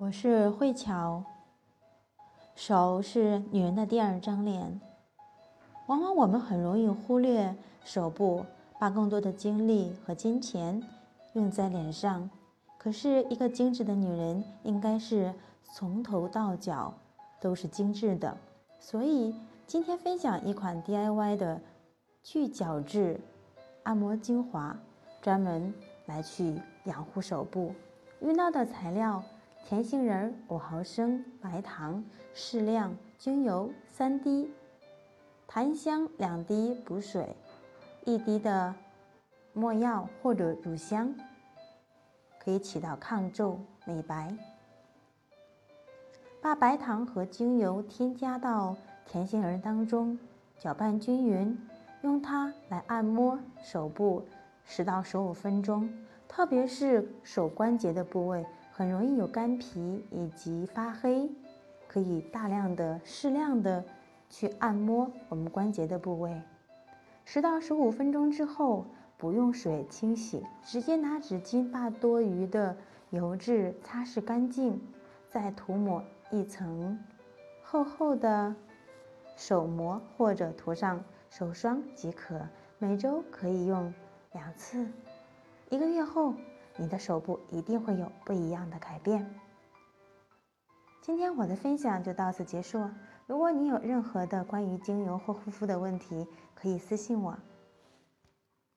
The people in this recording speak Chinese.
我是慧乔。手是女人的第二张脸，往往我们很容易忽略手部，把更多的精力和金钱用在脸上。可是，一个精致的女人应该是从头到脚都是精致的。所以，今天分享一款 DIY 的去角质按摩精华，专门来去养护手部。用到的材料。甜杏仁五毫升，白糖适量，精油三滴，檀香两滴补水，一滴的没药或者乳香，可以起到抗皱美白。把白糖和精油添加到甜杏仁当中，搅拌均匀，用它来按摩手部十到十五分钟，特别是手关节的部位。很容易有干皮以及发黑，可以大量的、适量的去按摩我们关节的部位。十到十五分钟之后，不用水清洗，直接拿纸巾把多余的油脂擦拭干净，再涂抹一层厚厚的手膜或者涂上手霜即可。每周可以用两次，一个月后。你的手部一定会有不一样的改变。今天我的分享就到此结束。如果你有任何的关于精油或护肤的问题，可以私信我。